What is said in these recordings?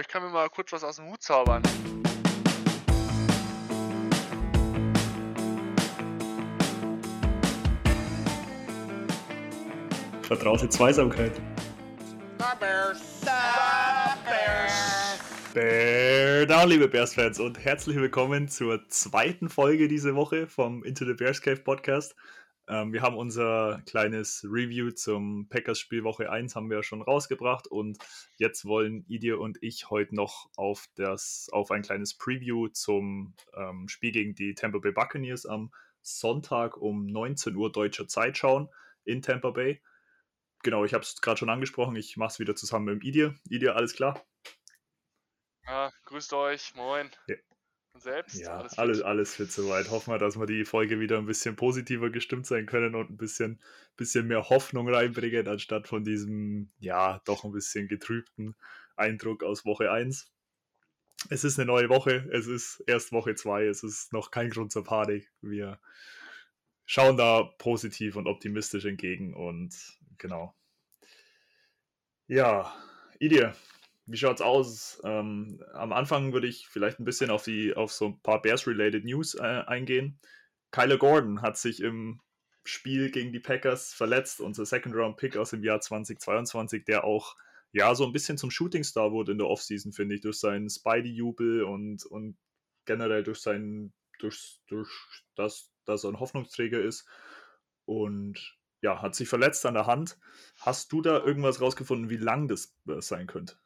ich kann mir mal kurz was aus dem Hut zaubern. Vertraute Zweisamkeit. Bear down, liebe Bears-Fans, und herzlich willkommen zur zweiten Folge diese Woche vom Into the Bears Cave Podcast. Ähm, wir haben unser kleines Review zum Packers-Spiel Woche 1 haben wir ja schon rausgebracht und jetzt wollen Idir und ich heute noch auf, das, auf ein kleines Preview zum ähm, Spiel gegen die Tampa Bay Buccaneers am Sonntag um 19 Uhr deutscher Zeit schauen in Tampa Bay. Genau, ich habe es gerade schon angesprochen, ich mache es wieder zusammen mit dem Idir. Idir, alles klar? Ja, grüßt euch, moin. Ja. Selbst? Ja, alles, alles, alles fit soweit. Hoffen wir, dass wir die Folge wieder ein bisschen positiver gestimmt sein können und ein bisschen, bisschen mehr Hoffnung reinbringen, anstatt von diesem, ja, doch ein bisschen getrübten Eindruck aus Woche 1. Es ist eine neue Woche, es ist erst Woche 2, es ist noch kein Grund zur Panik. Wir schauen da positiv und optimistisch entgegen und genau. Ja, Idir, wie schaut's aus? Ähm, am Anfang würde ich vielleicht ein bisschen auf die auf so ein paar Bears-related News äh, eingehen. Kyler Gordon hat sich im Spiel gegen die Packers verletzt, unser Second-Round-Pick aus dem Jahr 2022, der auch ja so ein bisschen zum Shooting-Star wurde in der Offseason, finde ich, durch seinen Spidey-Jubel und, und generell durch sein, durch, durch das, dass er ein Hoffnungsträger ist. Und ja, hat sich verletzt an der Hand. Hast du da irgendwas rausgefunden, wie lang das äh, sein könnte?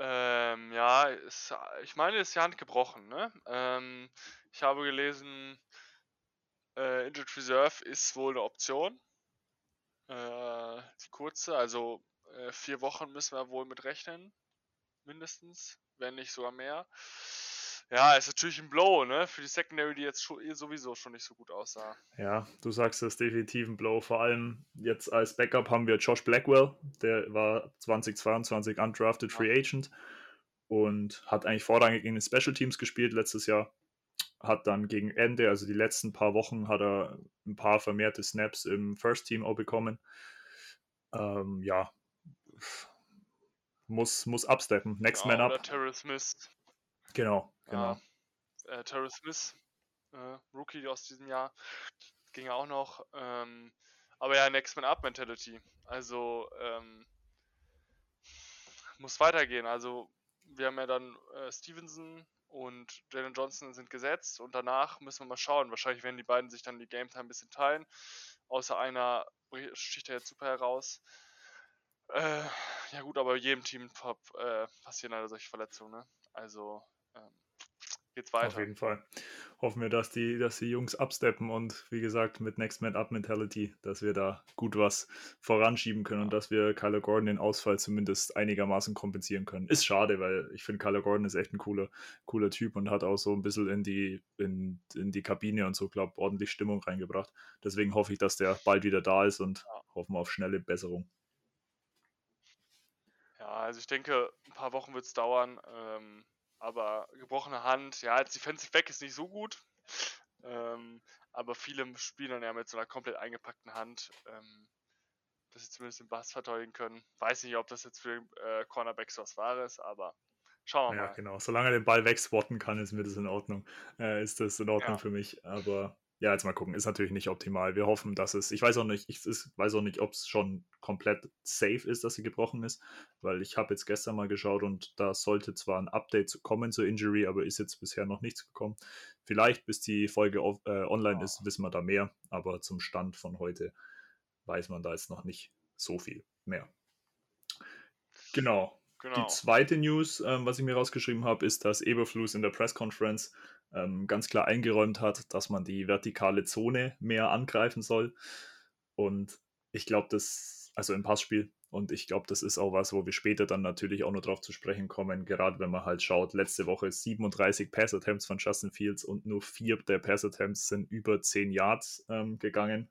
Ähm, ja, ist, ich meine, ist die Hand gebrochen, ne? Ähm, ich habe gelesen, äh, Injured Reserve ist wohl eine Option. Äh, die kurze, also äh, vier Wochen müssen wir wohl mit rechnen. Mindestens, wenn nicht sogar mehr. Ja, ist natürlich ein Blow, ne? Für die Secondary, die jetzt schon, eh sowieso schon nicht so gut aussah. Ja, du sagst, das ist definitiv ein Blow. Vor allem jetzt als Backup haben wir Josh Blackwell, der war 2022 undrafted Free Agent und hat eigentlich vorrangig in den Special Teams gespielt letztes Jahr. Hat dann gegen Ende, also die letzten paar Wochen, hat er ein paar vermehrte Snaps im First Team auch bekommen. Ähm, ja, muss, muss absteppen. Next ja, man up. Terrell Smith. Genau, genau. Ja, äh, Terrell Smith, äh, Rookie aus diesem Jahr, ging ja auch noch. Ähm, aber ja, Next Man Up Mentality. Also ähm, muss weitergehen. Also wir haben ja dann äh, Stevenson und Jalen Johnson sind gesetzt und danach müssen wir mal schauen. Wahrscheinlich werden die beiden sich dann die Game Time ein bisschen teilen. Außer einer sticht er jetzt super heraus. Äh, ja gut, aber jedem Team äh, passieren leider solche Verletzungen. Ne? Also geht's weiter. Auf jeden Fall. Hoffen wir, dass die, dass die Jungs absteppen und wie gesagt mit Next Man Up Mentality, dass wir da gut was voranschieben können und dass wir Kyler Gordon den Ausfall zumindest einigermaßen kompensieren können. Ist schade, weil ich finde, Kyler Gordon ist echt ein cooler, cooler Typ und hat auch so ein bisschen in die, in, in die Kabine und so, glaube ordentlich Stimmung reingebracht. Deswegen hoffe ich, dass der bald wieder da ist und ja. hoffen wir auf schnelle Besserung. Ja, also ich denke, ein paar Wochen wird es dauern. Ähm, aber gebrochene Hand, ja, als Defensive Back ist nicht so gut. Ähm, aber viele spielen dann ja mit so einer komplett eingepackten Hand, ähm, dass sie zumindest den Bass verteidigen können. Weiß nicht, ob das jetzt für den äh, Cornerback so was Wahres, aber schauen wir ja, mal. Ja, genau. Solange er den Ball wegswatten kann, ist mir das in Ordnung. Äh, ist das in Ordnung ja. für mich. Aber ja, jetzt mal gucken, ist natürlich nicht optimal. Wir hoffen, dass es, ich weiß auch nicht, ich weiß auch nicht, ob es schon komplett safe ist, dass sie gebrochen ist, weil ich habe jetzt gestern mal geschaut und da sollte zwar ein Update kommen zur Injury, aber ist jetzt bisher noch nichts gekommen. Vielleicht, bis die Folge auf, äh, online ist, wissen wir da mehr, aber zum Stand von heute weiß man da jetzt noch nicht so viel mehr. Genau. Genau. Die zweite News, ähm, was ich mir rausgeschrieben habe, ist, dass Eberflus in der Press Conference ähm, ganz klar eingeräumt hat, dass man die vertikale Zone mehr angreifen soll. Und ich glaube, das, also im Passspiel, und ich glaube, das ist auch was, wo wir später dann natürlich auch noch drauf zu sprechen kommen, gerade wenn man halt schaut, letzte Woche 37 Pass-Attempts von Justin Fields und nur vier der Pass-Attempts sind über 10 Yards ähm, gegangen.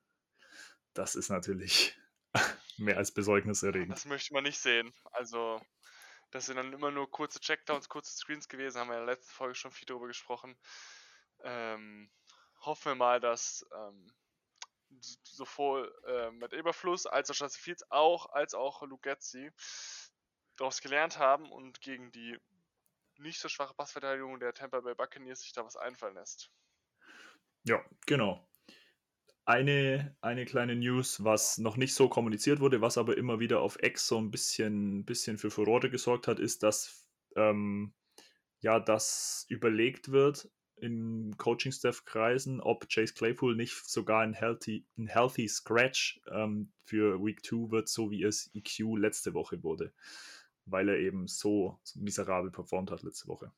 Das ist natürlich mehr als besorgniserregend. Das möchte man nicht sehen. Also das sind dann immer nur kurze Checkdowns, kurze Screens gewesen, haben wir in der letzten Folge schon viel darüber gesprochen. Ähm, hoffen wir mal, dass ähm, sowohl äh, mit Eberfluss als auch Justin Fields auch, als auch Luke Getzi daraus gelernt haben und gegen die nicht so schwache Passverteidigung der Tampa Bay Buccaneers sich da was einfallen lässt. Ja, genau. Eine, eine kleine News, was noch nicht so kommuniziert wurde, was aber immer wieder auf X so ein bisschen, bisschen für Furore gesorgt hat, ist, dass ähm, ja, das überlegt wird in Coaching-Staff-Kreisen, ob Chase Claypool nicht sogar ein healthy, ein healthy Scratch ähm, für Week 2 wird, so wie es EQ letzte Woche wurde, weil er eben so miserabel performt hat letzte Woche.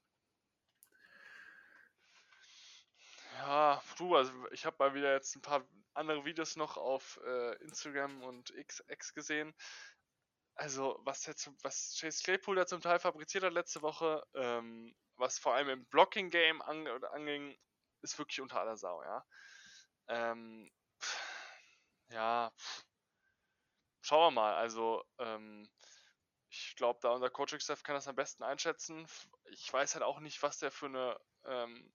Ja, du, also ich habe mal wieder jetzt ein paar andere Videos noch auf äh, Instagram und X, X gesehen. Also, was, jetzt, was Chase Claypool da zum Teil fabriziert hat letzte Woche, ähm, was vor allem im Blocking-Game an, anging, ist wirklich unter aller Sau, ja. Ähm, ja, schauen wir mal. Also, ähm, ich glaube, da unser Coaching-Staff kann das am besten einschätzen. Ich weiß halt auch nicht, was der für eine ähm,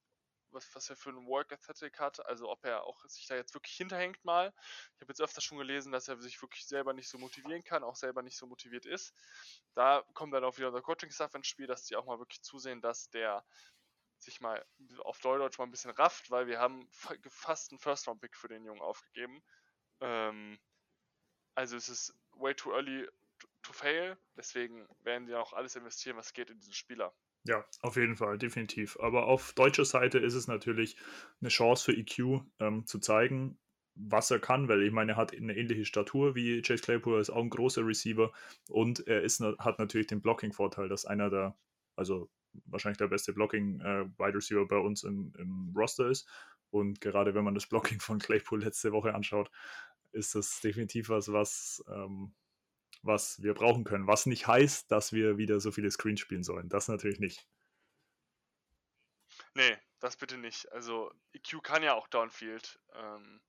was, was er für ein Work Aesthetic hat, also ob er auch sich da jetzt wirklich hinterhängt mal. Ich habe jetzt öfter schon gelesen, dass er sich wirklich selber nicht so motivieren kann, auch selber nicht so motiviert ist. Da kommt dann auch wieder unser Coaching-Stuff ins Spiel, dass die auch mal wirklich zusehen, dass der sich mal auf Deutsch mal ein bisschen rafft, weil wir haben fast einen First-Round-Pick für den Jungen aufgegeben. Ähm, also es ist way too early to fail, deswegen werden die auch alles investieren, was geht in diesen Spieler. Ja, auf jeden Fall, definitiv. Aber auf deutscher Seite ist es natürlich eine Chance für EQ ähm, zu zeigen, was er kann, weil ich meine, er hat eine ähnliche Statur wie Chase Claypool, ist auch ein großer Receiver und er ist, hat natürlich den Blocking-Vorteil, dass einer der, also wahrscheinlich der beste Blocking-Wide äh, Receiver bei uns im, im Roster ist. Und gerade wenn man das Blocking von Claypool letzte Woche anschaut, ist das definitiv was, was ähm, was wir brauchen können. Was nicht heißt, dass wir wieder so viele Screens spielen sollen. Das natürlich nicht. Nee, das bitte nicht. Also EQ kann ja auch Downfield. Ähm,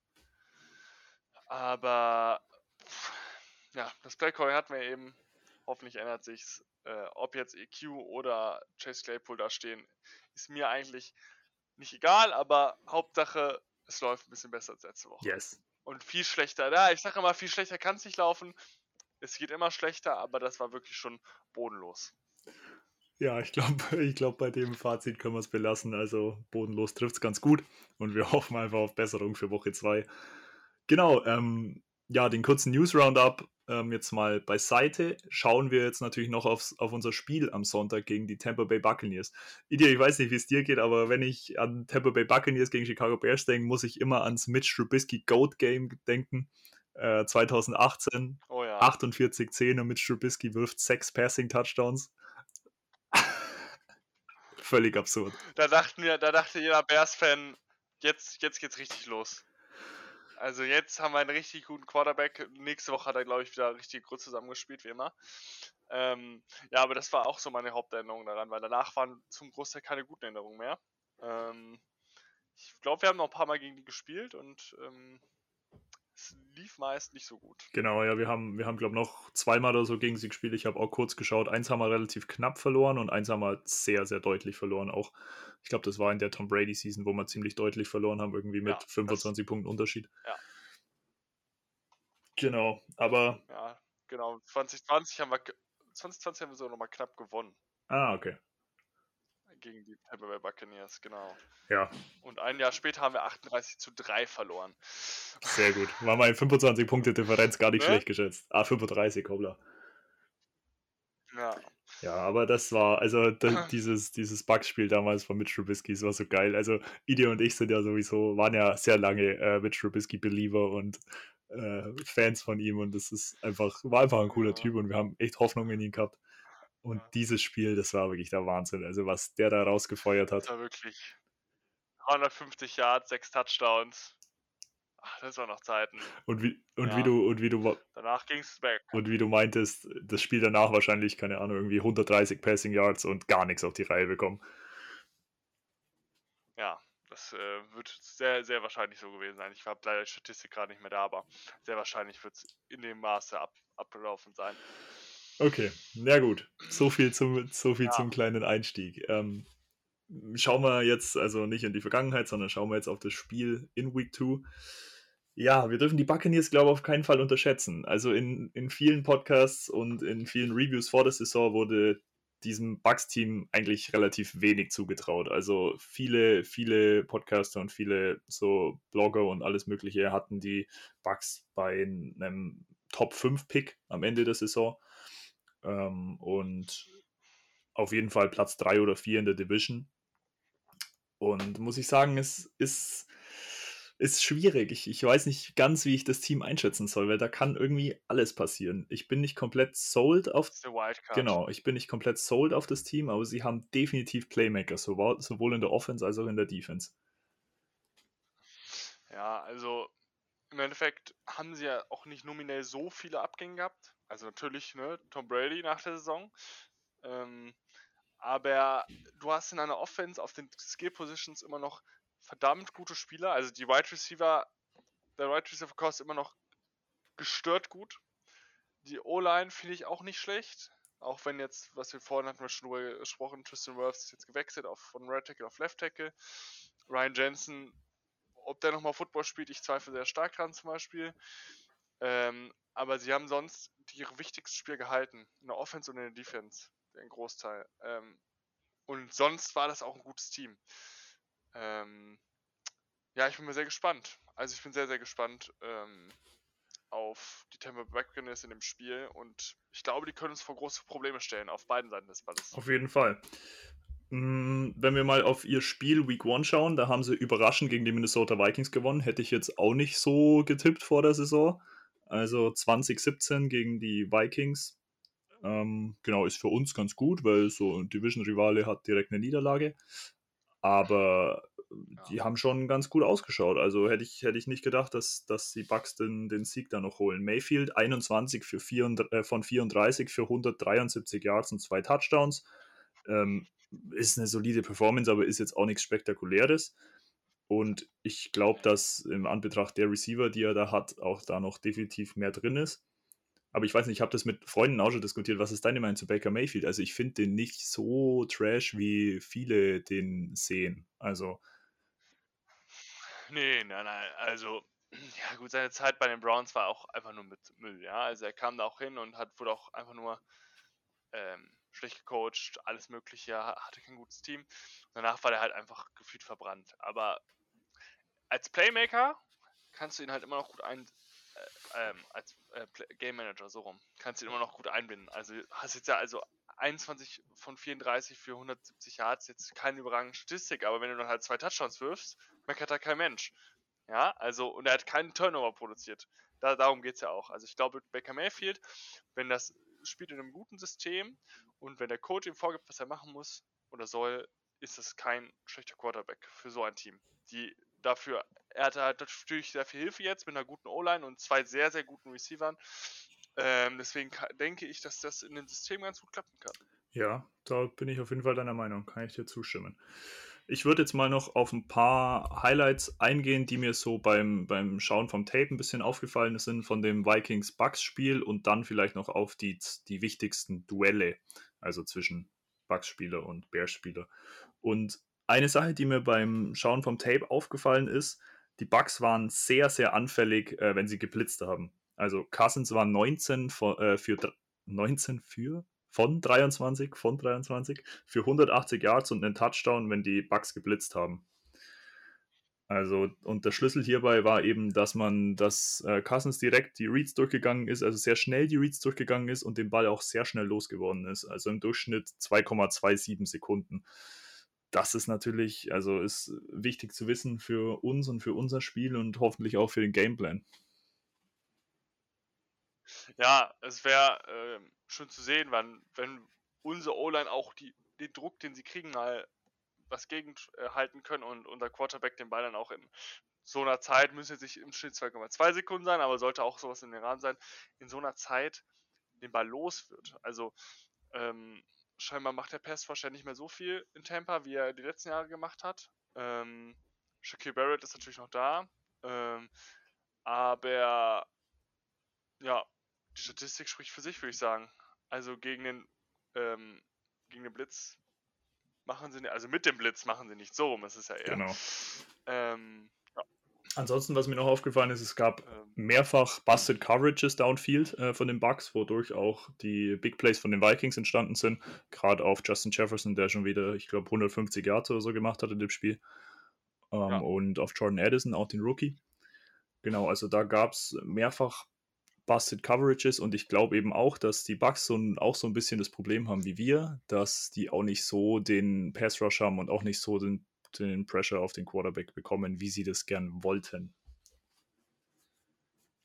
aber ja, das Playcall hatten wir eben. Hoffentlich ändert sich's. Äh, ob jetzt EQ oder Chase Claypool da stehen, ist mir eigentlich nicht egal, aber Hauptsache, es läuft ein bisschen besser als letzte Woche. Yes. Und viel schlechter. Ja, ich sage immer, viel schlechter kann es nicht laufen es geht immer schlechter, aber das war wirklich schon bodenlos. Ja, ich glaube, ich glaub, bei dem Fazit können wir es belassen. Also bodenlos trifft es ganz gut und wir hoffen einfach auf Besserung für Woche 2. Genau, ähm, ja, den kurzen News-Roundup ähm, jetzt mal beiseite. Schauen wir jetzt natürlich noch aufs, auf unser Spiel am Sonntag gegen die Tampa Bay Buccaneers. Idia, ich weiß nicht, wie es dir geht, aber wenn ich an Tampa Bay Buccaneers gegen Chicago Bears denke, muss ich immer ans Mitch Trubisky Goat Game denken. 2018, äh, oh ja. 48 10 und mit Strubisky wirft sechs Passing Touchdowns. Völlig absurd. Da dachten wir, da dachte jeder Bears-Fan, jetzt, jetzt geht's richtig los. Also jetzt haben wir einen richtig guten Quarterback. Nächste Woche hat er, glaube ich, wieder richtig gut zusammengespielt, wie immer. Ähm, ja, aber das war auch so meine Haupterinnerung daran, weil danach waren zum Großteil keine guten Erinnerungen mehr. Ähm, ich glaube, wir haben noch ein paar Mal gegen die gespielt und ähm, es lief meist nicht so gut. Genau, ja, wir haben, wir haben glaube ich, noch zweimal oder so gegen sie gespielt. Ich habe auch kurz geschaut. Eins haben wir relativ knapp verloren und eins haben wir sehr, sehr deutlich verloren. Auch, ich glaube, das war in der Tom Brady-Season, wo wir ziemlich deutlich verloren haben, irgendwie mit ja, 25 das, Punkten Unterschied. Ja. Genau, aber. Ja, genau. 2020 haben wir, 2020 haben wir so nochmal knapp gewonnen. Ah, okay gegen die Tampa Bay Buccaneers, genau. Ja. Und ein Jahr später haben wir 38 zu 3 verloren. Sehr gut. War mal 25 Punkte Differenz gar nicht ne? schlecht geschätzt. Ah, 35, hoppla. Ja. Ja, aber das war, also da, dieses, dieses Bugspiel damals von Mitch Trubisky, das war so geil. Also Idi und ich sind ja sowieso, waren ja sehr lange äh, Mitch Trubisky-Believer und äh, Fans von ihm und das ist einfach, war einfach ein cooler ja. Typ und wir haben echt Hoffnung in ihn gehabt. Und ja. dieses Spiel, das war wirklich der Wahnsinn. Also was der da rausgefeuert hat. Das war wirklich 350 Yards, 6 Touchdowns. Ach, das waren noch Zeiten. Und wie, und ja. wie du, und wie du. Danach ging es weg. Und wie du meintest, das Spiel danach wahrscheinlich, keine Ahnung, irgendwie 130 Passing Yards und gar nichts auf die Reihe bekommen. Ja, das äh, wird sehr, sehr wahrscheinlich so gewesen sein. Ich habe leider die Statistik gerade nicht mehr da, aber sehr wahrscheinlich wird es in dem Maße ab, abgelaufen sein. Okay, na gut. So viel zum, so viel ja. zum kleinen Einstieg. Ähm, schauen wir jetzt also nicht in die Vergangenheit, sondern schauen wir jetzt auf das Spiel in Week 2. Ja, wir dürfen die Buccaneers, glaube ich, auf keinen Fall unterschätzen. Also in, in vielen Podcasts und in vielen Reviews vor der Saison wurde diesem Bucks-Team eigentlich relativ wenig zugetraut. Also viele, viele Podcaster und viele so Blogger und alles Mögliche hatten die Bucks bei einem Top 5 Pick am Ende der Saison. Ähm, und auf jeden Fall Platz 3 oder 4 in der Division. Und muss ich sagen, es ist ist schwierig. Ich, ich weiß nicht ganz, wie ich das Team einschätzen soll, weil da kann irgendwie alles passieren. Ich bin nicht komplett sold auf. Genau, ich bin nicht komplett sold auf das Team, aber sie haben definitiv Playmaker, sowohl, sowohl in der Offense als auch in der Defense. Ja, also im Endeffekt haben sie ja auch nicht nominell so viele Abgänge gehabt. Also natürlich, ne, Tom Brady nach der Saison. Ähm, aber du hast in einer Offense auf den Skill Positions immer noch verdammt gute Spieler. Also die Wide Receiver, der Wide Receiver Cost immer noch gestört gut. Die O-Line finde ich auch nicht schlecht. Auch wenn jetzt, was wir vorhin hatten wir schon drüber gesprochen, Tristan Wirfs ist jetzt gewechselt auf, von Right Tackle auf Left Tackle. Ryan Jensen, ob der nochmal Football spielt, ich zweifle sehr stark dran zum Beispiel. Ähm, aber sie haben sonst ihre wichtigsten Spiele gehalten. In der Offense und in der Defense. Den Großteil. Ähm, und sonst war das auch ein gutes Team. Ähm, ja, ich bin mir sehr gespannt. Also ich bin sehr, sehr gespannt ähm, auf die Tampa Bay Buccaneers in dem Spiel und ich glaube, die können uns vor große Probleme stellen auf beiden Seiten des Balles. Auf jeden Fall. Mm, wenn wir mal auf ihr Spiel Week 1 schauen, da haben sie überraschend gegen die Minnesota Vikings gewonnen. Hätte ich jetzt auch nicht so getippt vor der Saison. Also 2017 gegen die Vikings. Ähm, genau, ist für uns ganz gut, weil so ein Division-Rivale hat direkt eine Niederlage. Aber die haben schon ganz gut ausgeschaut. Also hätte ich, hätte ich nicht gedacht, dass, dass die Bucks den, den Sieg da noch holen. Mayfield 21 für 4, äh, von 34 für 173 Yards und zwei Touchdowns. Ähm, ist eine solide Performance, aber ist jetzt auch nichts Spektakuläres. Und ich glaube, dass im Anbetracht der Receiver, die er da hat, auch da noch definitiv mehr drin ist. Aber ich weiß nicht, ich habe das mit Freunden auch schon diskutiert. Was ist deine Meinung zu Baker Mayfield? Also ich finde den nicht so trash, wie viele den sehen. Also. Nee, nein, nein. Also, ja gut, seine Zeit bei den Browns war auch einfach nur mit Müll, ja. Also er kam da auch hin und hat wurde auch einfach nur ähm, schlecht gecoacht, alles mögliche, hatte kein gutes Team. Danach war der halt einfach gefühlt verbrannt. Aber als Playmaker kannst du ihn halt immer noch gut ein, äh, ähm, als äh, Game Manager, so rum, kannst du ihn immer noch gut einbinden. Also hast jetzt ja also 21 von 34 für 170 Yards, jetzt keine überragende Statistik, aber wenn du dann halt zwei Touchdowns wirfst, meckert da kein Mensch. Ja, also, und er hat keinen Turnover produziert. Da, darum geht es ja auch. Also ich glaube, Baker Mayfield, wenn das spielt in einem guten System und wenn der Coach ihm vorgibt, was er machen muss oder soll, ist es kein schlechter Quarterback für so ein Team. Die dafür, er hatte halt natürlich sehr viel Hilfe jetzt mit einer guten O-Line und zwei sehr, sehr guten Receivern. Ähm, deswegen denke ich, dass das in dem System ganz gut klappen kann. Ja, da bin ich auf jeden Fall deiner Meinung, kann ich dir zustimmen. Ich würde jetzt mal noch auf ein paar Highlights eingehen, die mir so beim, beim Schauen vom Tape ein bisschen aufgefallen sind von dem Vikings-Bucks-Spiel und dann vielleicht noch auf die, die wichtigsten Duelle, also zwischen Bucks-Spieler und Bears-Spieler. Und eine Sache, die mir beim Schauen vom Tape aufgefallen ist, die Bucks waren sehr, sehr anfällig, äh, wenn sie geblitzt haben. Also Cousins war 19 für, äh, für 19 für von 23, von 23 für 180 Yards und einen Touchdown, wenn die Bucks geblitzt haben. Also, und der Schlüssel hierbei war eben, dass man, dass äh, Cousins direkt die Reads durchgegangen ist, also sehr schnell die Reads durchgegangen ist und den Ball auch sehr schnell losgeworden ist. Also im Durchschnitt 2,27 Sekunden das ist natürlich, also ist wichtig zu wissen für uns und für unser Spiel und hoffentlich auch für den Gameplan. Ja, es wäre äh, schön zu sehen, wann, wenn unsere O-Line auch die, den Druck, den sie kriegen, mal was gegenhalten können und unser Quarterback den Ball dann auch in so einer Zeit, müssen jetzt nicht im Schnitt 2,2 Sekunden sein, aber sollte auch sowas in den Rahmen sein, in so einer Zeit den Ball los wird. Also ähm, scheinbar macht der Pass wahrscheinlich nicht mehr so viel in Tampa, wie er die letzten Jahre gemacht hat. Ähm, Shaquille Barrett ist natürlich noch da. Ähm, aber ja, die Statistik spricht für sich, würde ich sagen. Also gegen den, ähm, gegen den Blitz machen sie, also mit dem Blitz machen sie nicht so rum, das ist ja eher. Genau. Ähm, ja. Ansonsten, was mir noch aufgefallen ist, es gab ähm. mehrfach Busted Coverages downfield äh, von den Bucks, wodurch auch die Big Plays von den Vikings entstanden sind. Gerade auf Justin Jefferson, der schon wieder, ich glaube, 150 Yards oder so gemacht hat in dem Spiel. Ähm, ja. Und auf Jordan Addison, auch den Rookie. Genau, also da gab es mehrfach Busted Coverages und ich glaube eben auch, dass die Bucks so ein, auch so ein bisschen das Problem haben wie wir, dass die auch nicht so den Pass Rush haben und auch nicht so den den Pressure auf den Quarterback bekommen, wie sie das gern wollten.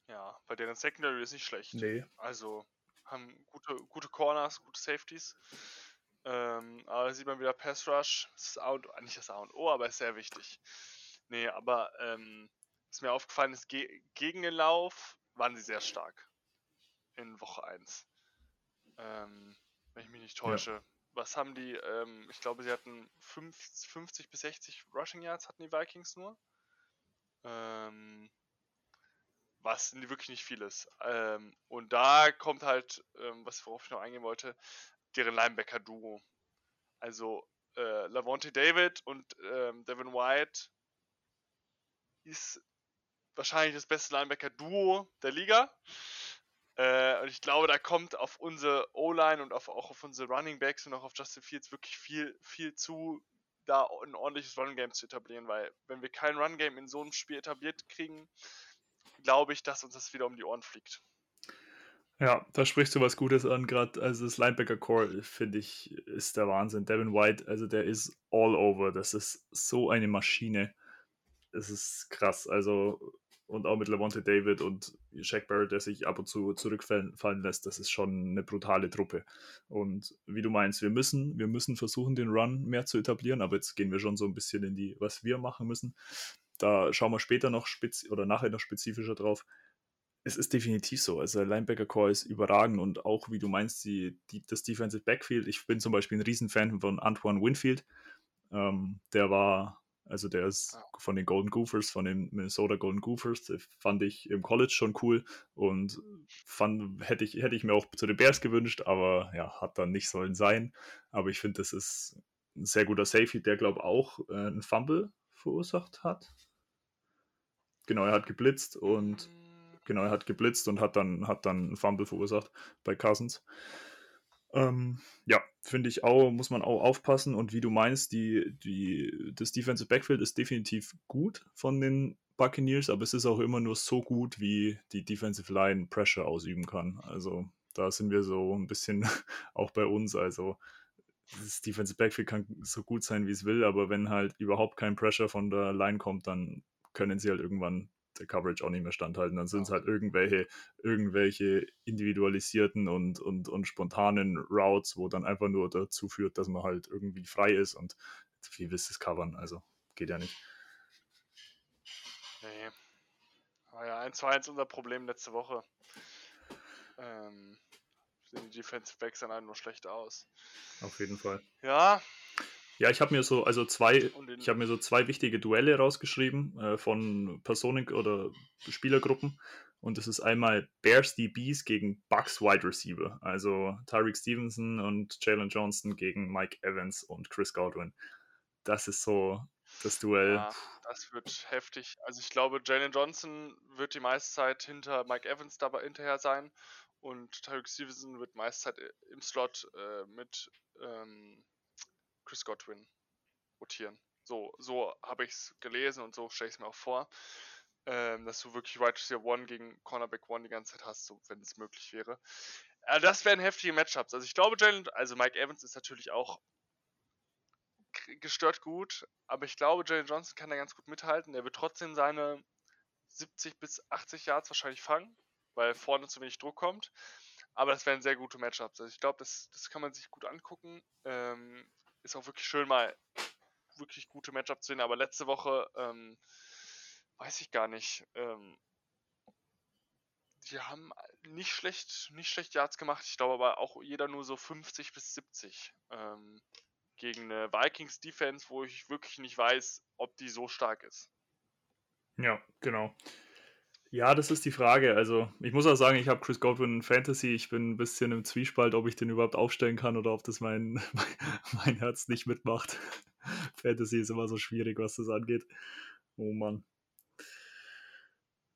Ja, bei deren Secondary ist nicht schlecht. Nee. Also haben gute, gute Corners, gute Safeties. Ähm, aber sieht man wieder Pass Rush. Das ist auch, nicht das A und O, aber ist sehr wichtig. Nee, aber ähm, was mir aufgefallen ist, ge gegen den Lauf waren sie sehr stark. In Woche 1. Ähm, wenn ich mich nicht täusche. Ja was haben die? Ähm, ich glaube, sie hatten 50 bis 60 Rushing Yards hatten die Vikings nur. Ähm, was wirklich nicht viel ist. Ähm, und da kommt halt, ähm, was worauf ich noch eingehen wollte, deren Linebacker-Duo. Also äh, Lavonte David und ähm, Devin White ist wahrscheinlich das beste Linebacker-Duo der Liga. Äh, und ich glaube, da kommt auf unsere O-Line und auf, auch auf unsere Running Backs und auch auf Justin Fields wirklich viel, viel zu, da ein ordentliches Run-Game zu etablieren, weil wenn wir kein Run-Game in so einem Spiel etabliert kriegen, glaube ich, dass uns das wieder um die Ohren fliegt. Ja, da sprichst du was Gutes an, gerade also das Linebacker-Core, finde ich, ist der Wahnsinn. Devin White, also der ist all over, das ist so eine Maschine. Es ist krass, also und auch mit Levante David und Shaq Barrett, der sich ab und zu zurückfallen lässt, das ist schon eine brutale Truppe. Und wie du meinst, wir müssen, wir müssen versuchen, den Run mehr zu etablieren, aber jetzt gehen wir schon so ein bisschen in die, was wir machen müssen. Da schauen wir später noch spez oder nachher noch spezifischer drauf. Es ist definitiv so. Also der Linebacker-Core ist überragend und auch, wie du meinst, die, die, das Defensive Backfield. Ich bin zum Beispiel ein Riesenfan von Antoine Winfield. Ähm, der war also der ist von den Golden Gophers, von den Minnesota Golden Gophers, fand ich im College schon cool und fand, hätte ich, hätte ich mir auch zu den Bears gewünscht, aber ja, hat dann nicht sollen sein. Aber ich finde, das ist ein sehr guter Safety, der glaube auch äh, einen Fumble verursacht hat. Genau, er hat geblitzt und mm. genau, er hat geblitzt und hat dann, hat dann einen Fumble verursacht bei Cousins. Ähm, ja, finde ich auch, muss man auch aufpassen. Und wie du meinst, die, die, das Defensive Backfield ist definitiv gut von den Buccaneers, aber es ist auch immer nur so gut, wie die Defensive Line Pressure ausüben kann. Also da sind wir so ein bisschen auch bei uns. Also das Defensive Backfield kann so gut sein, wie es will, aber wenn halt überhaupt kein Pressure von der Line kommt, dann können sie halt irgendwann der Coverage auch nicht mehr standhalten. Dann sind es halt irgendwelche, irgendwelche individualisierten und, und, und spontanen Routes, wo dann einfach nur dazu führt, dass man halt irgendwie frei ist und wie willst du es covern? Also geht ja nicht. Nee. War ja 1 zu 1 unser Problem letzte Woche. Ähm, sehen die Defensive Backs dann halt nur schlecht aus. Auf jeden Fall. Ja, ja, ich habe mir so, also zwei, ich habe mir so zwei wichtige Duelle rausgeschrieben äh, von Personen oder Spielergruppen. Und das ist einmal Bears DBs gegen Bucks Wide Receiver. Also Tyreek Stevenson und Jalen Johnson gegen Mike Evans und Chris Godwin. Das ist so das Duell. Ja, das wird heftig. Also ich glaube, Jalen Johnson wird die meiste Zeit hinter Mike Evans dabei hinterher sein. Und Tyreek Stevenson wird meiste Zeit im Slot äh, mit ähm, Chris Godwin rotieren. So, so habe ich es gelesen und so stelle ich es mir auch vor. Ähm, dass du wirklich Wide Receiver One gegen Cornerback One die ganze Zeit hast, so, wenn es möglich wäre. Äh, das wären heftige Matchups. Also ich glaube, Jalen, also Mike Evans ist natürlich auch gestört gut, aber ich glaube, Jalen Johnson kann da ganz gut mithalten. Er wird trotzdem seine 70 bis 80 Yards wahrscheinlich fangen, weil vorne zu wenig Druck kommt. Aber das wären sehr gute Matchups. Also ich glaube, das, das kann man sich gut angucken. Ähm, ist auch wirklich schön, mal wirklich gute Matchups zu sehen. Aber letzte Woche, ähm, weiß ich gar nicht. Ähm, die haben nicht schlecht, nicht schlecht Yards gemacht. Ich glaube aber auch jeder nur so 50 bis 70. Ähm, gegen eine Vikings Defense, wo ich wirklich nicht weiß, ob die so stark ist. Ja, genau. Ja, das ist die Frage. Also, ich muss auch sagen, ich habe Chris Godwin in Fantasy. Ich bin ein bisschen im Zwiespalt, ob ich den überhaupt aufstellen kann oder ob das mein, mein Herz nicht mitmacht. Fantasy ist immer so schwierig, was das angeht. Oh Mann.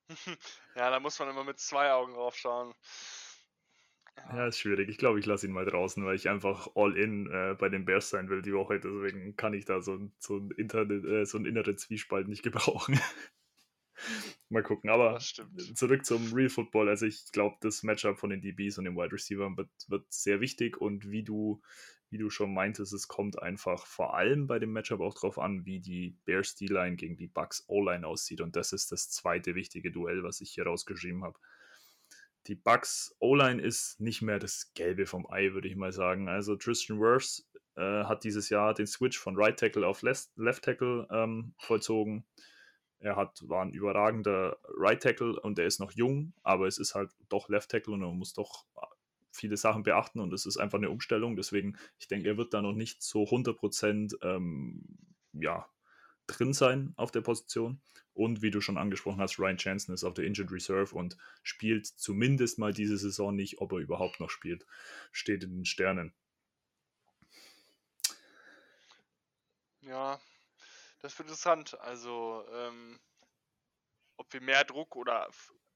ja, da muss man immer mit zwei Augen drauf schauen. Ja, ist schwierig. Ich glaube, ich lasse ihn mal draußen, weil ich einfach all in äh, bei den Bears sein will die Woche. Deswegen kann ich da so, so, ein, Internet, äh, so einen inneren Zwiespalt nicht gebrauchen. Mal gucken. Aber zurück zum Real Football. Also ich glaube, das Matchup von den DBs und den Wide Receivers wird, wird sehr wichtig. Und wie du wie du schon meintest, es kommt einfach vor allem bei dem Matchup auch darauf an, wie die Bears D-Line gegen die Bucks O-Line aussieht. Und das ist das zweite wichtige Duell, was ich hier rausgeschrieben habe. Die Bucks O-Line ist nicht mehr das Gelbe vom Ei, würde ich mal sagen. Also Tristan Wirfs äh, hat dieses Jahr den Switch von Right Tackle auf Left, Left Tackle ähm, vollzogen. Er hat, war ein überragender Right Tackle und er ist noch jung, aber es ist halt doch Left Tackle und man muss doch viele Sachen beachten und es ist einfach eine Umstellung. Deswegen, ich denke, er wird da noch nicht so 100% ähm, ja, drin sein auf der Position. Und wie du schon angesprochen hast, Ryan Jansen ist auf der Injured Reserve und spielt zumindest mal diese Saison nicht, ob er überhaupt noch spielt. Steht in den Sternen. Ja, das wird interessant. Also, ähm, ob wir mehr Druck oder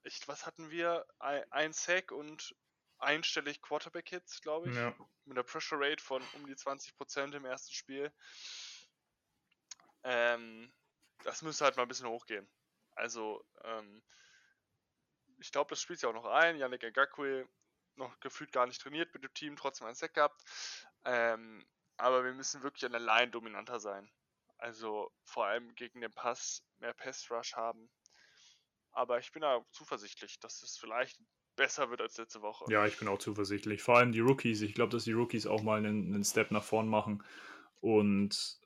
echt, was hatten wir? Ein Sack und einstellig Quarterback-Hits, glaube ich. Ja. Mit einer Pressure Rate von um die 20% im ersten Spiel. Ähm, das müsste halt mal ein bisschen hochgehen. Also, ähm, ich glaube, das spielt ja auch noch ein. Yannick Ngakwe noch gefühlt gar nicht trainiert mit dem Team, trotzdem ein Sack gehabt. Ähm, aber wir müssen wirklich an der Line dominanter sein. Also vor allem gegen den Pass mehr Pass Rush haben. Aber ich bin da zuversichtlich, dass es vielleicht besser wird als letzte Woche. Ja, ich bin auch zuversichtlich. Vor allem die Rookies. Ich glaube, dass die Rookies auch mal einen, einen Step nach vorn machen. Und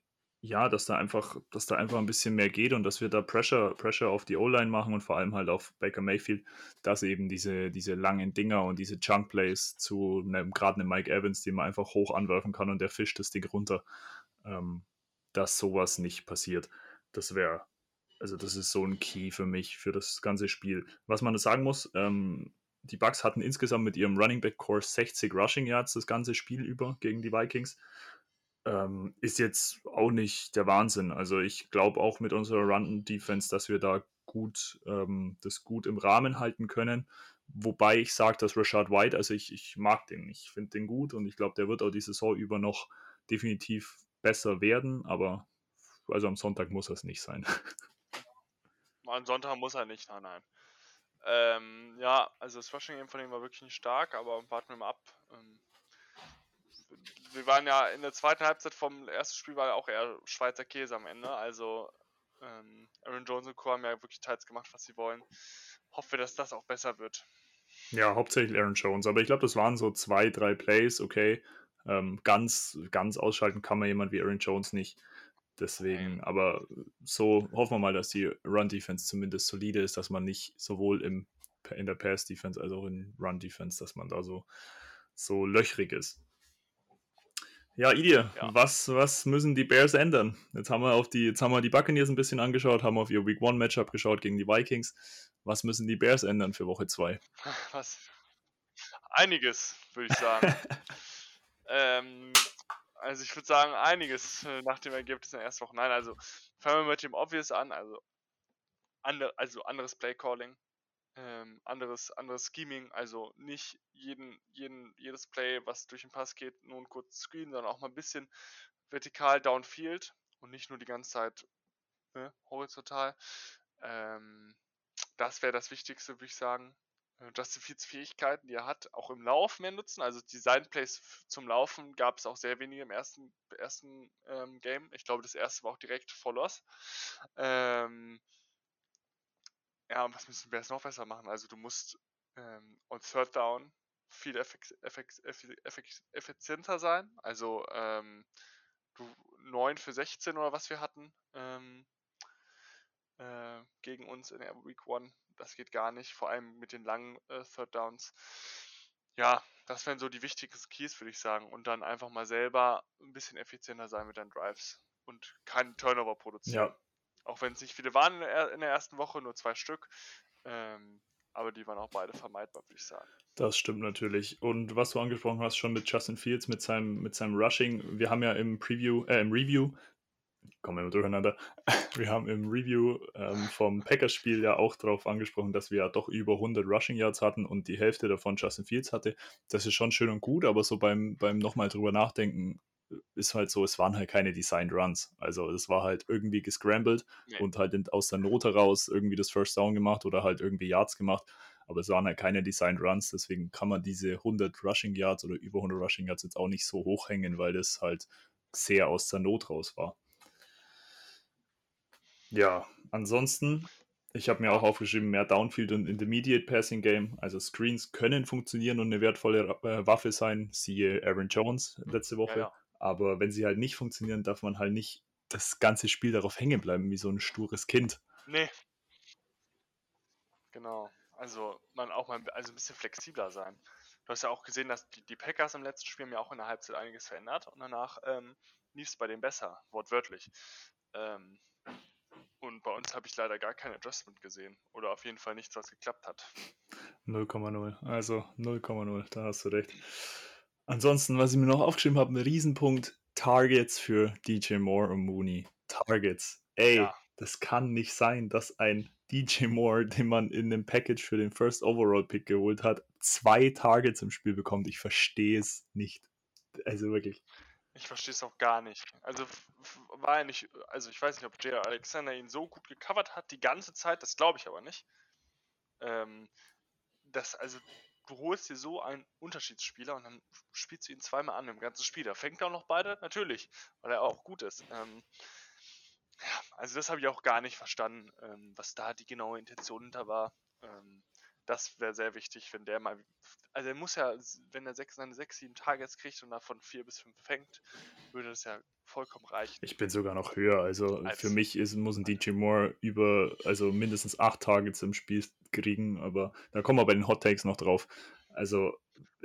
ja, dass da einfach, dass da einfach ein bisschen mehr geht und dass wir da Pressure, Pressure auf die O-Line machen und vor allem halt auf Baker Mayfield, dass eben diese, diese langen Dinger und diese Chunk Plays zu gerade einem Mike Evans, den man einfach hoch anwerfen kann und der fischt das Ding runter, ähm, dass sowas nicht passiert. Das wäre, also das ist so ein Key für mich, für das ganze Spiel. Was man sagen muss, ähm, die Bucks hatten insgesamt mit ihrem Running Back Core 60 Rushing Yards das ganze Spiel über gegen die Vikings. Ähm, ist jetzt auch nicht der Wahnsinn. Also ich glaube auch mit unserer Run Defense, dass wir da gut ähm, das gut im Rahmen halten können. Wobei ich sage, dass Rashad White, also ich, ich mag den, ich finde den gut und ich glaube, der wird auch die Saison über noch definitiv besser werden, aber also am Sonntag muss es nicht sein. Am Sonntag muss er nicht, nein, nein. Ähm, ja, also das Rushing Game von ihm war wirklich nicht stark, aber warten wir mal ab. Ähm, wir waren ja in der zweiten Halbzeit vom ersten Spiel war ja auch eher Schweizer Käse am Ende. Also ähm, Aaron Jones und Co. haben ja wirklich teils gemacht, was sie wollen. Hoffen wir, dass das auch besser wird. Ja, hauptsächlich Aaron Jones, aber ich glaube, das waren so zwei, drei Plays, okay. Ähm, ganz, ganz ausschalten kann man jemand wie Aaron Jones nicht. Deswegen, aber so hoffen wir mal, dass die Run-Defense zumindest solide ist, dass man nicht sowohl im, in der Pass-Defense als auch in Run-Defense, dass man da so, so löchrig ist. Ja, Idir, ja. Was, was müssen die Bears ändern? Jetzt haben wir auf die, jetzt haben wir die Buccaneers ein bisschen angeschaut, haben auf ihr Week One Matchup geschaut gegen die Vikings. Was müssen die Bears ändern für Woche 2? Was? Einiges, würde ich sagen. ähm, also ich würde sagen, einiges äh, nach dem Ergebnis in der ersten Woche. Nein, also fangen wir mit dem Obvious an, also, andre, also anderes Playcalling, ähm, anderes, anderes Scheming, also nicht jeden, jeden, jedes Play, was durch den Pass geht, nur ein kurzes Screen, sondern auch mal ein bisschen vertikal downfield und nicht nur die ganze Zeit ne, horizontal. Ähm, das wäre das Wichtigste, würde ich sagen. Äh, Justin Fields Fähigkeiten, die er hat, auch im Lauf mehr nutzen. Also Design Plays zum Laufen gab es auch sehr wenige im ersten, ersten ähm, Game. Ich glaube, das erste war auch direkt voll los. Ähm, ja, was müssen wir jetzt noch besser machen? Also du musst ähm, on Third Down viel effekt, effekt, effekt, effizienter sein. Also ähm, du 9 für 16 oder was wir hatten ähm, äh, gegen uns in der Week 1 das geht gar nicht, vor allem mit den langen äh, Third Downs. Ja, das wären so die wichtigsten Keys, würde ich sagen. Und dann einfach mal selber ein bisschen effizienter sein mit deinen Drives und keinen Turnover produzieren. Ja. Auch wenn es nicht viele waren in der, ersten Woche, nur zwei Stück. Ähm, aber die waren auch beide vermeidbar, würde ich sagen. Das stimmt natürlich. Und was du angesprochen hast, schon mit Justin Fields, mit seinem, mit seinem Rushing, wir haben ja im Preview, äh, im Review kommen wir durcheinander. Wir haben im Review ähm, vom Packers-Spiel ja auch darauf angesprochen, dass wir ja doch über 100 Rushing Yards hatten und die Hälfte davon Justin Fields hatte. Das ist schon schön und gut, aber so beim, beim nochmal drüber nachdenken ist halt so, es waren halt keine Designed Runs. Also es war halt irgendwie gescrambled nee. und halt aus der Not heraus irgendwie das First Down gemacht oder halt irgendwie Yards gemacht. Aber es waren halt keine Designed Runs, deswegen kann man diese 100 Rushing Yards oder über 100 Rushing Yards jetzt auch nicht so hochhängen, weil das halt sehr aus der Not raus war. Ja, ansonsten, ich habe mir auch aufgeschrieben, mehr Downfield und Intermediate Passing Game. Also Screens können funktionieren und eine wertvolle äh, Waffe sein, siehe Aaron Jones letzte Woche. Ja, ja. Aber wenn sie halt nicht funktionieren, darf man halt nicht das ganze Spiel darauf hängen bleiben, wie so ein stures Kind. Nee. Genau. Also man auch mal also ein bisschen flexibler sein. Du hast ja auch gesehen, dass die, die Packers im letzten Spiel ja auch in der Halbzeit einiges verändert und danach ähm, lief es bei denen besser, wortwörtlich. Ähm, und bei uns habe ich leider gar kein Adjustment gesehen. Oder auf jeden Fall nichts, was geklappt hat. 0,0. Also 0,0, da hast du recht. Ansonsten, was ich mir noch aufgeschrieben habe, ein Riesenpunkt: Targets für DJ Moore und Mooney. Targets. Ey, ja. das kann nicht sein, dass ein DJ Moore, den man in dem Package für den First Overall Pick geholt hat, zwei Targets im Spiel bekommt. Ich verstehe es nicht. Also wirklich. Ich verstehe es auch gar nicht. Also war er nicht, also ich weiß nicht, ob J.R. Alexander ihn so gut gecovert hat die ganze Zeit, das glaube ich aber nicht. Ähm, das, also du holst dir so einen Unterschiedsspieler und dann spielst du ihn zweimal an im ganzen Spiel. Da fängt er auch noch beide, natürlich, weil er auch gut ist. Ähm, ja, also das habe ich auch gar nicht verstanden, ähm, was da die genaue Intention hinter war. Ähm, das wäre sehr wichtig, wenn der mal also er muss ja, wenn er sechs, seine sechs, sieben Targets kriegt und davon vier bis fünf fängt, würde das ja vollkommen reichen. Ich bin sogar noch höher. Also Als für mich ist, muss ein DJ Moore über, also mindestens acht Targets im Spiel kriegen, aber da kommen wir bei den Hot Takes noch drauf. Also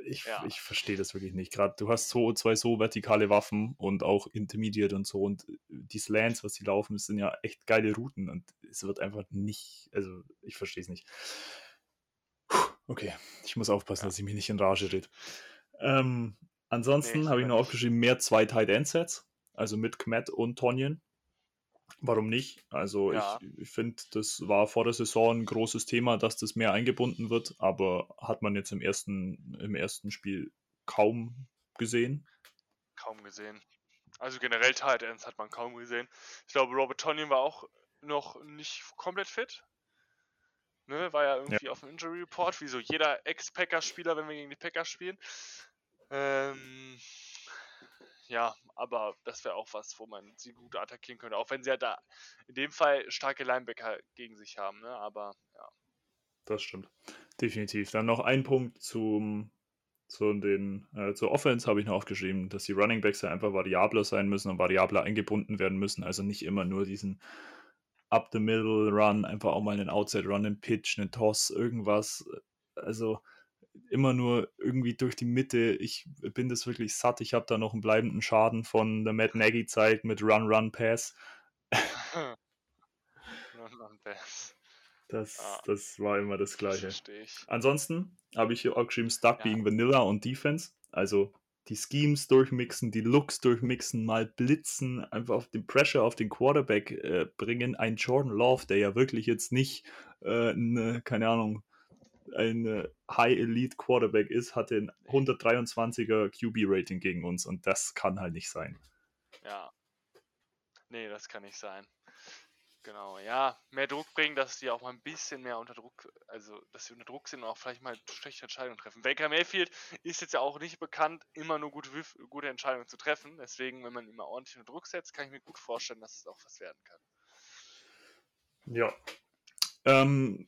ich, ja. ich verstehe das wirklich nicht. Gerade du hast so zwei so vertikale Waffen und auch Intermediate und so und die Slants, was sie laufen, das sind ja echt geile Routen und es wird einfach nicht, also ich verstehe es nicht. Okay, ich muss aufpassen, ja. dass ich mich nicht in Rage rede. Ähm, ansonsten nee, habe ich noch aufgeschrieben, mehr zwei Tight End Sets, also mit Kmet und Tonjen. Warum nicht? Also ja. ich, ich finde, das war vor der Saison ein großes Thema, dass das mehr eingebunden wird, aber hat man jetzt im ersten, im ersten Spiel kaum gesehen. Kaum gesehen. Also generell Tight Ends hat man kaum gesehen. Ich glaube, Robert Tonyan war auch noch nicht komplett fit. Ne, war ja irgendwie ja. auf dem Injury Report, wie so jeder Ex-Packers-Spieler, wenn wir gegen die Packers spielen. Ähm, ja, aber das wäre auch was, wo man sie gut attackieren könnte. Auch wenn sie ja da in dem Fall starke Linebacker gegen sich haben, ne? Aber ja. Das stimmt. Definitiv. Dann noch ein Punkt zum, zu den, äh, zur Offense habe ich noch aufgeschrieben, dass die Running Backs ja einfach variabler sein müssen und variabler eingebunden werden müssen. Also nicht immer nur diesen up the middle Run, einfach auch mal einen Outside Run, einen Pitch, einen Toss, irgendwas. Also immer nur irgendwie durch die Mitte. Ich bin das wirklich satt. Ich habe da noch einen bleibenden Schaden von der Matt Nagy Zeit mit Run, Run, Pass. Run, Run, Pass. Das, ah, das war immer das Gleiche. Ansonsten habe ich hier auch geschrieben, Stuck ja. being Vanilla und Defense. Also die Schemes durchmixen, die Looks durchmixen, mal blitzen, einfach auf den Pressure auf den Quarterback äh, bringen. Ein Jordan Love, der ja wirklich jetzt nicht, äh, eine, keine Ahnung, ein High Elite Quarterback ist, hatte ein 123er QB-Rating gegen uns und das kann halt nicht sein. Ja. Nee, das kann nicht sein. Genau, ja, mehr Druck bringen, dass die auch mal ein bisschen mehr unter Druck, also dass sie unter Druck sind und auch vielleicht mal schlechte Entscheidungen treffen. Baker Mayfield ist jetzt ja auch nicht bekannt, immer nur gute, gute Entscheidungen zu treffen. Deswegen, wenn man mal ordentlich unter Druck setzt, kann ich mir gut vorstellen, dass es auch was werden kann. Ja. Ähm,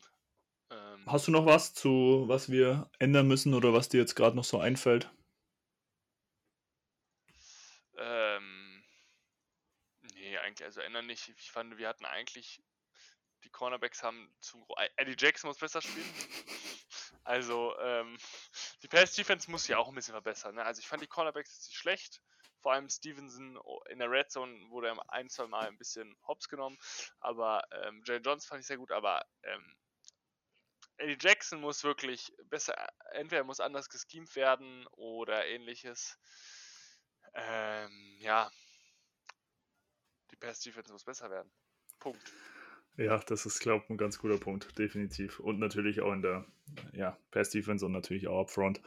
ähm, hast du noch was zu, was wir ändern müssen oder was dir jetzt gerade noch so einfällt? Eigentlich, also ändern nicht. Ich fand, wir hatten eigentlich, die Cornerbacks haben zum Eddie Jackson muss besser spielen. Also, ähm, die Pass-Defense muss ja auch ein bisschen verbessern. Ne? Also ich fand die Cornerbacks nicht schlecht. Vor allem Stevenson in der Red Zone wurde ein, zwei Mal ein bisschen hops genommen. Aber ähm, Jay Jones fand ich sehr gut, aber ähm, Eddie Jackson muss wirklich besser, entweder muss anders geschemt werden oder ähnliches. Ähm, ja, Bears Defense muss besser werden. Punkt. Ja, das ist, glaube ich, ein ganz guter Punkt, definitiv. Und natürlich auch in der ja, Pass Defense und natürlich auch upfront.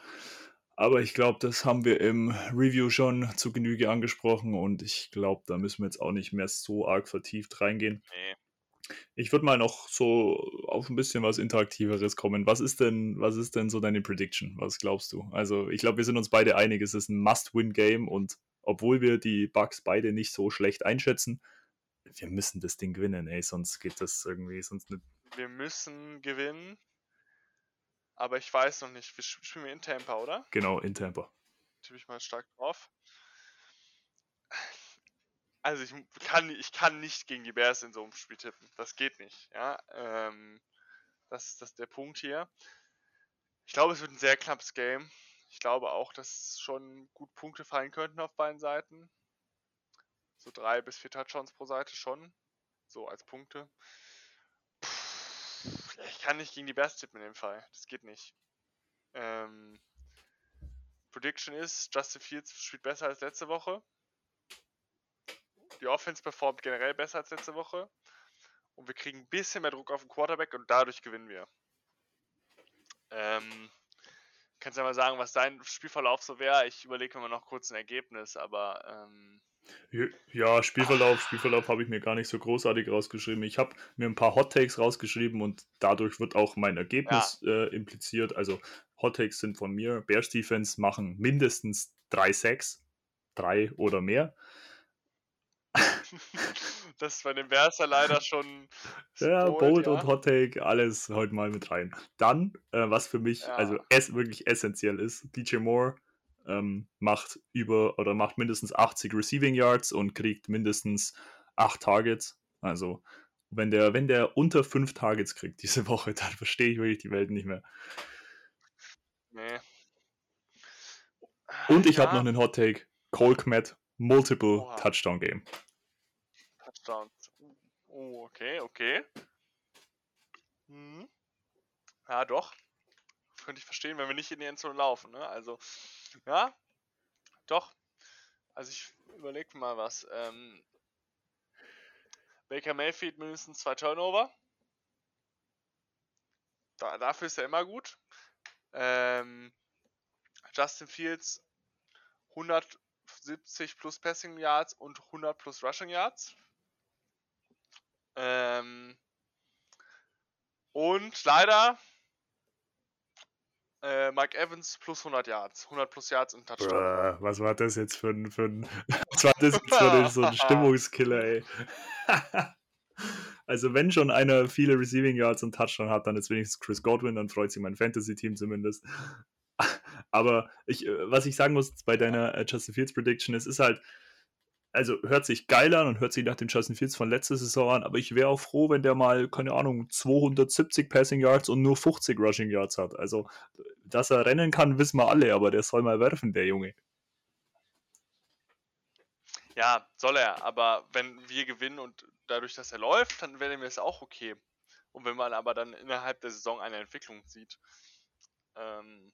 Aber ich glaube, das haben wir im Review schon zu Genüge angesprochen und ich glaube, da müssen wir jetzt auch nicht mehr so arg vertieft reingehen. Nee. Ich würde mal noch so auf ein bisschen was Interaktiveres kommen. Was ist denn, was ist denn so deine Prediction? Was glaubst du? Also, ich glaube, wir sind uns beide einig, es ist ein Must-Win-Game und obwohl wir die Bugs beide nicht so schlecht einschätzen, wir müssen das Ding gewinnen, ey, sonst geht das irgendwie, sonst nicht. Wir müssen gewinnen, aber ich weiß noch nicht. Wir spielen wir in Tampa, oder? Genau, in Tampa. Tippe ich mal stark drauf. Also ich kann, ich kann nicht gegen die Bears in so einem Spiel tippen. Das geht nicht. Ja, ähm, das, das ist der Punkt hier. Ich glaube, es wird ein sehr knappes Game. Ich glaube auch, dass schon gut Punkte fallen könnten auf beiden Seiten. So drei bis vier Touchdowns pro Seite schon. So als Punkte. ich kann nicht gegen die Bears tippen in dem Fall. Das geht nicht. Ähm, Prediction ist, Justin Fields spielt besser als letzte Woche. Die Offense performt generell besser als letzte Woche. Und wir kriegen ein bisschen mehr Druck auf den Quarterback und dadurch gewinnen wir. Ähm, kannst du ja mal sagen, was dein Spielverlauf so wäre? Ich überlege mir noch kurz ein Ergebnis, aber. Ähm, ja, Spielverlauf, Spielverlauf habe ich mir gar nicht so großartig rausgeschrieben. Ich habe mir ein paar Hot Takes rausgeschrieben und dadurch wird auch mein Ergebnis ja. äh, impliziert. Also Hot Takes sind von mir. Bears Defense machen mindestens drei Sacks, drei oder mehr. das ist bei den Bears ja leider schon. Ja, Bold ja. und Hot Take, alles heute mal mit rein. Dann, äh, was für mich ja. also es wirklich essentiell ist, DJ Moore ähm, macht über oder macht mindestens 80 Receiving Yards und kriegt mindestens 8 Targets. Also, wenn der, wenn der unter 5 Targets kriegt diese Woche, dann verstehe ich wirklich die Welt nicht mehr. Nee. Und ich ja. habe noch einen Hot Take. Cole Kmet, Multiple Oha. Touchdown Game. Touchdowns. Oh, okay, okay. Hm. Ja, doch. Könnte ich verstehen, wenn wir nicht in die Endzone laufen. Ne? Also, ja, doch. Also ich überlege mal was. Ähm, Baker Mayfield mindestens zwei Turnover. Da, dafür ist er immer gut. Ähm, Justin Fields 170 plus Passing Yards und 100 plus Rushing Yards. Ähm, und leider äh, Mike Evans plus 100 Yards. 100 plus Yards und Touchdown. Bruh, was war das jetzt für ein, für ein, was war das jetzt für ein, so ein Stimmungskiller, ey? also wenn schon einer viele Receiving Yards und Touchdown hat, dann ist wenigstens Chris Godwin, dann freut sich mein Fantasy-Team zumindest. Aber ich, äh, was ich sagen muss bei deiner äh, Justin Fields Prediction, es ist halt, also hört sich geil an und hört sich nach dem Justin Fields von letzter Saison an, aber ich wäre auch froh, wenn der mal, keine Ahnung, 270 Passing Yards und nur 50 Rushing Yards hat. Also, dass er rennen kann, wissen wir alle, aber der soll mal werfen, der Junge. Ja, soll er, aber wenn wir gewinnen und dadurch, dass er läuft, dann wäre mir das auch okay. Und wenn man aber dann innerhalb der Saison eine Entwicklung sieht. Ähm,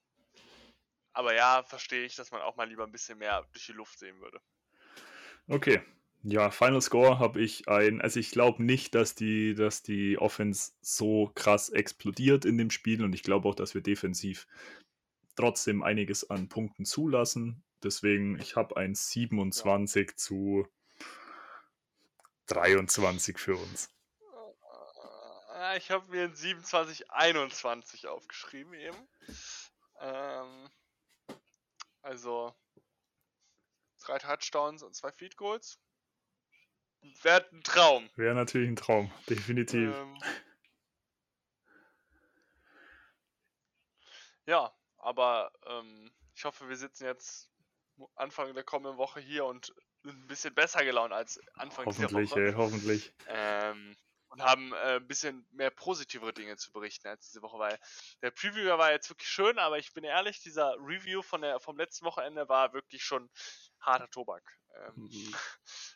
aber ja, verstehe ich, dass man auch mal lieber ein bisschen mehr durch die Luft sehen würde. Okay. Ja, Final Score habe ich ein, also ich glaube nicht, dass die, dass die Offense so krass explodiert in dem Spiel und ich glaube auch, dass wir defensiv trotzdem einiges an Punkten zulassen. Deswegen, ich habe ein 27 ja. zu 23 für uns. Äh, ich habe mir ein 27-21 aufgeschrieben eben. Ähm, also drei Touchdowns und zwei Feed Goals. Wäre ein Traum. Wäre natürlich ein Traum, definitiv. Ähm, ja, aber ähm, ich hoffe, wir sitzen jetzt Anfang der kommenden Woche hier und sind ein bisschen besser gelaunt als Anfang der Woche. Ey, hoffentlich. Ähm, und haben äh, ein bisschen mehr positivere Dinge zu berichten als diese Woche, weil der Preview war jetzt wirklich schön, aber ich bin ehrlich, dieser Review von der, vom letzten Wochenende war wirklich schon harter Tobak. Ähm, mhm.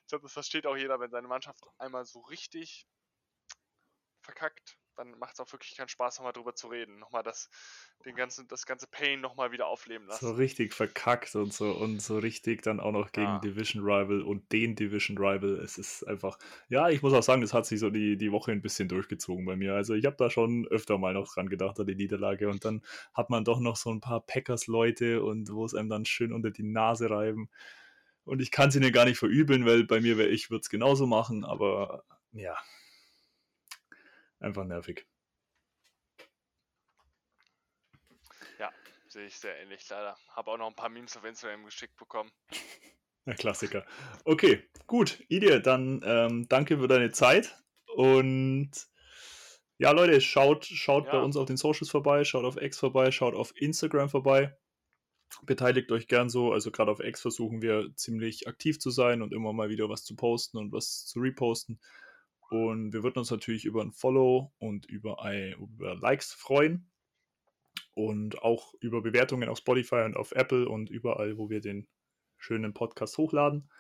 Ich glaube, das versteht auch jeder, wenn seine Mannschaft einmal so richtig verkackt, dann macht es auch wirklich keinen Spaß, nochmal drüber zu reden. Nochmal das, den ganzen, das ganze Pain nochmal wieder aufleben lassen. So richtig verkackt und so und so richtig dann auch noch gegen ja. Division Rival und den Division Rival. Es ist einfach, ja, ich muss auch sagen, das hat sich so die, die Woche ein bisschen durchgezogen bei mir. Also ich habe da schon öfter mal noch dran gedacht an die Niederlage und dann hat man doch noch so ein paar Packers-Leute und wo es einem dann schön unter die Nase reiben. Und ich kann es ihnen gar nicht verübeln, weil bei mir wäre ich, würde es genauso machen, aber ja, einfach nervig. Ja, sehe ich sehr ähnlich leider. Habe auch noch ein paar Memes auf Instagram geschickt bekommen. Der Klassiker. Okay, gut. Idee, dann ähm, danke für deine Zeit und ja, Leute, schaut, schaut ja. bei uns auf den Socials vorbei, schaut auf X vorbei, schaut auf Instagram vorbei. Beteiligt euch gern so. Also gerade auf X versuchen wir ziemlich aktiv zu sein und immer mal wieder was zu posten und was zu reposten. Und wir würden uns natürlich über ein Follow und über, über Likes freuen. Und auch über Bewertungen auf Spotify und auf Apple und überall, wo wir den schönen Podcast hochladen.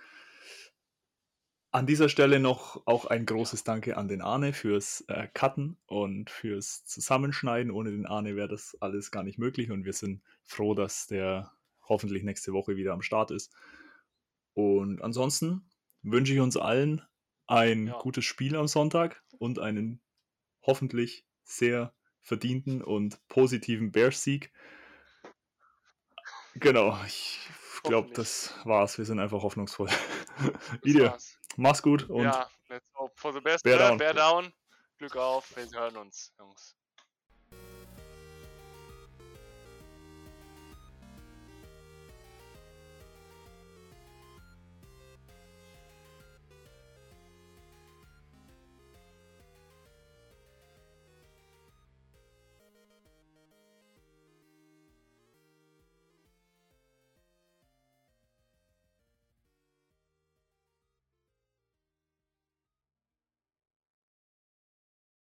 An dieser Stelle noch auch ein großes Danke an den Arne fürs äh, Cutten und fürs Zusammenschneiden. Ohne den Arne wäre das alles gar nicht möglich und wir sind froh, dass der hoffentlich nächste Woche wieder am Start ist. Und ansonsten wünsche ich uns allen ein ja. gutes Spiel am Sonntag und einen hoffentlich sehr verdienten und positiven Bears-Sieg. Genau, ich glaube, das war's. Wir sind einfach hoffnungsvoll. Wieder. Mach's gut und ja, let's hope for the best. Bear, down. Bear down. Glück auf, wir hören uns, Jungs.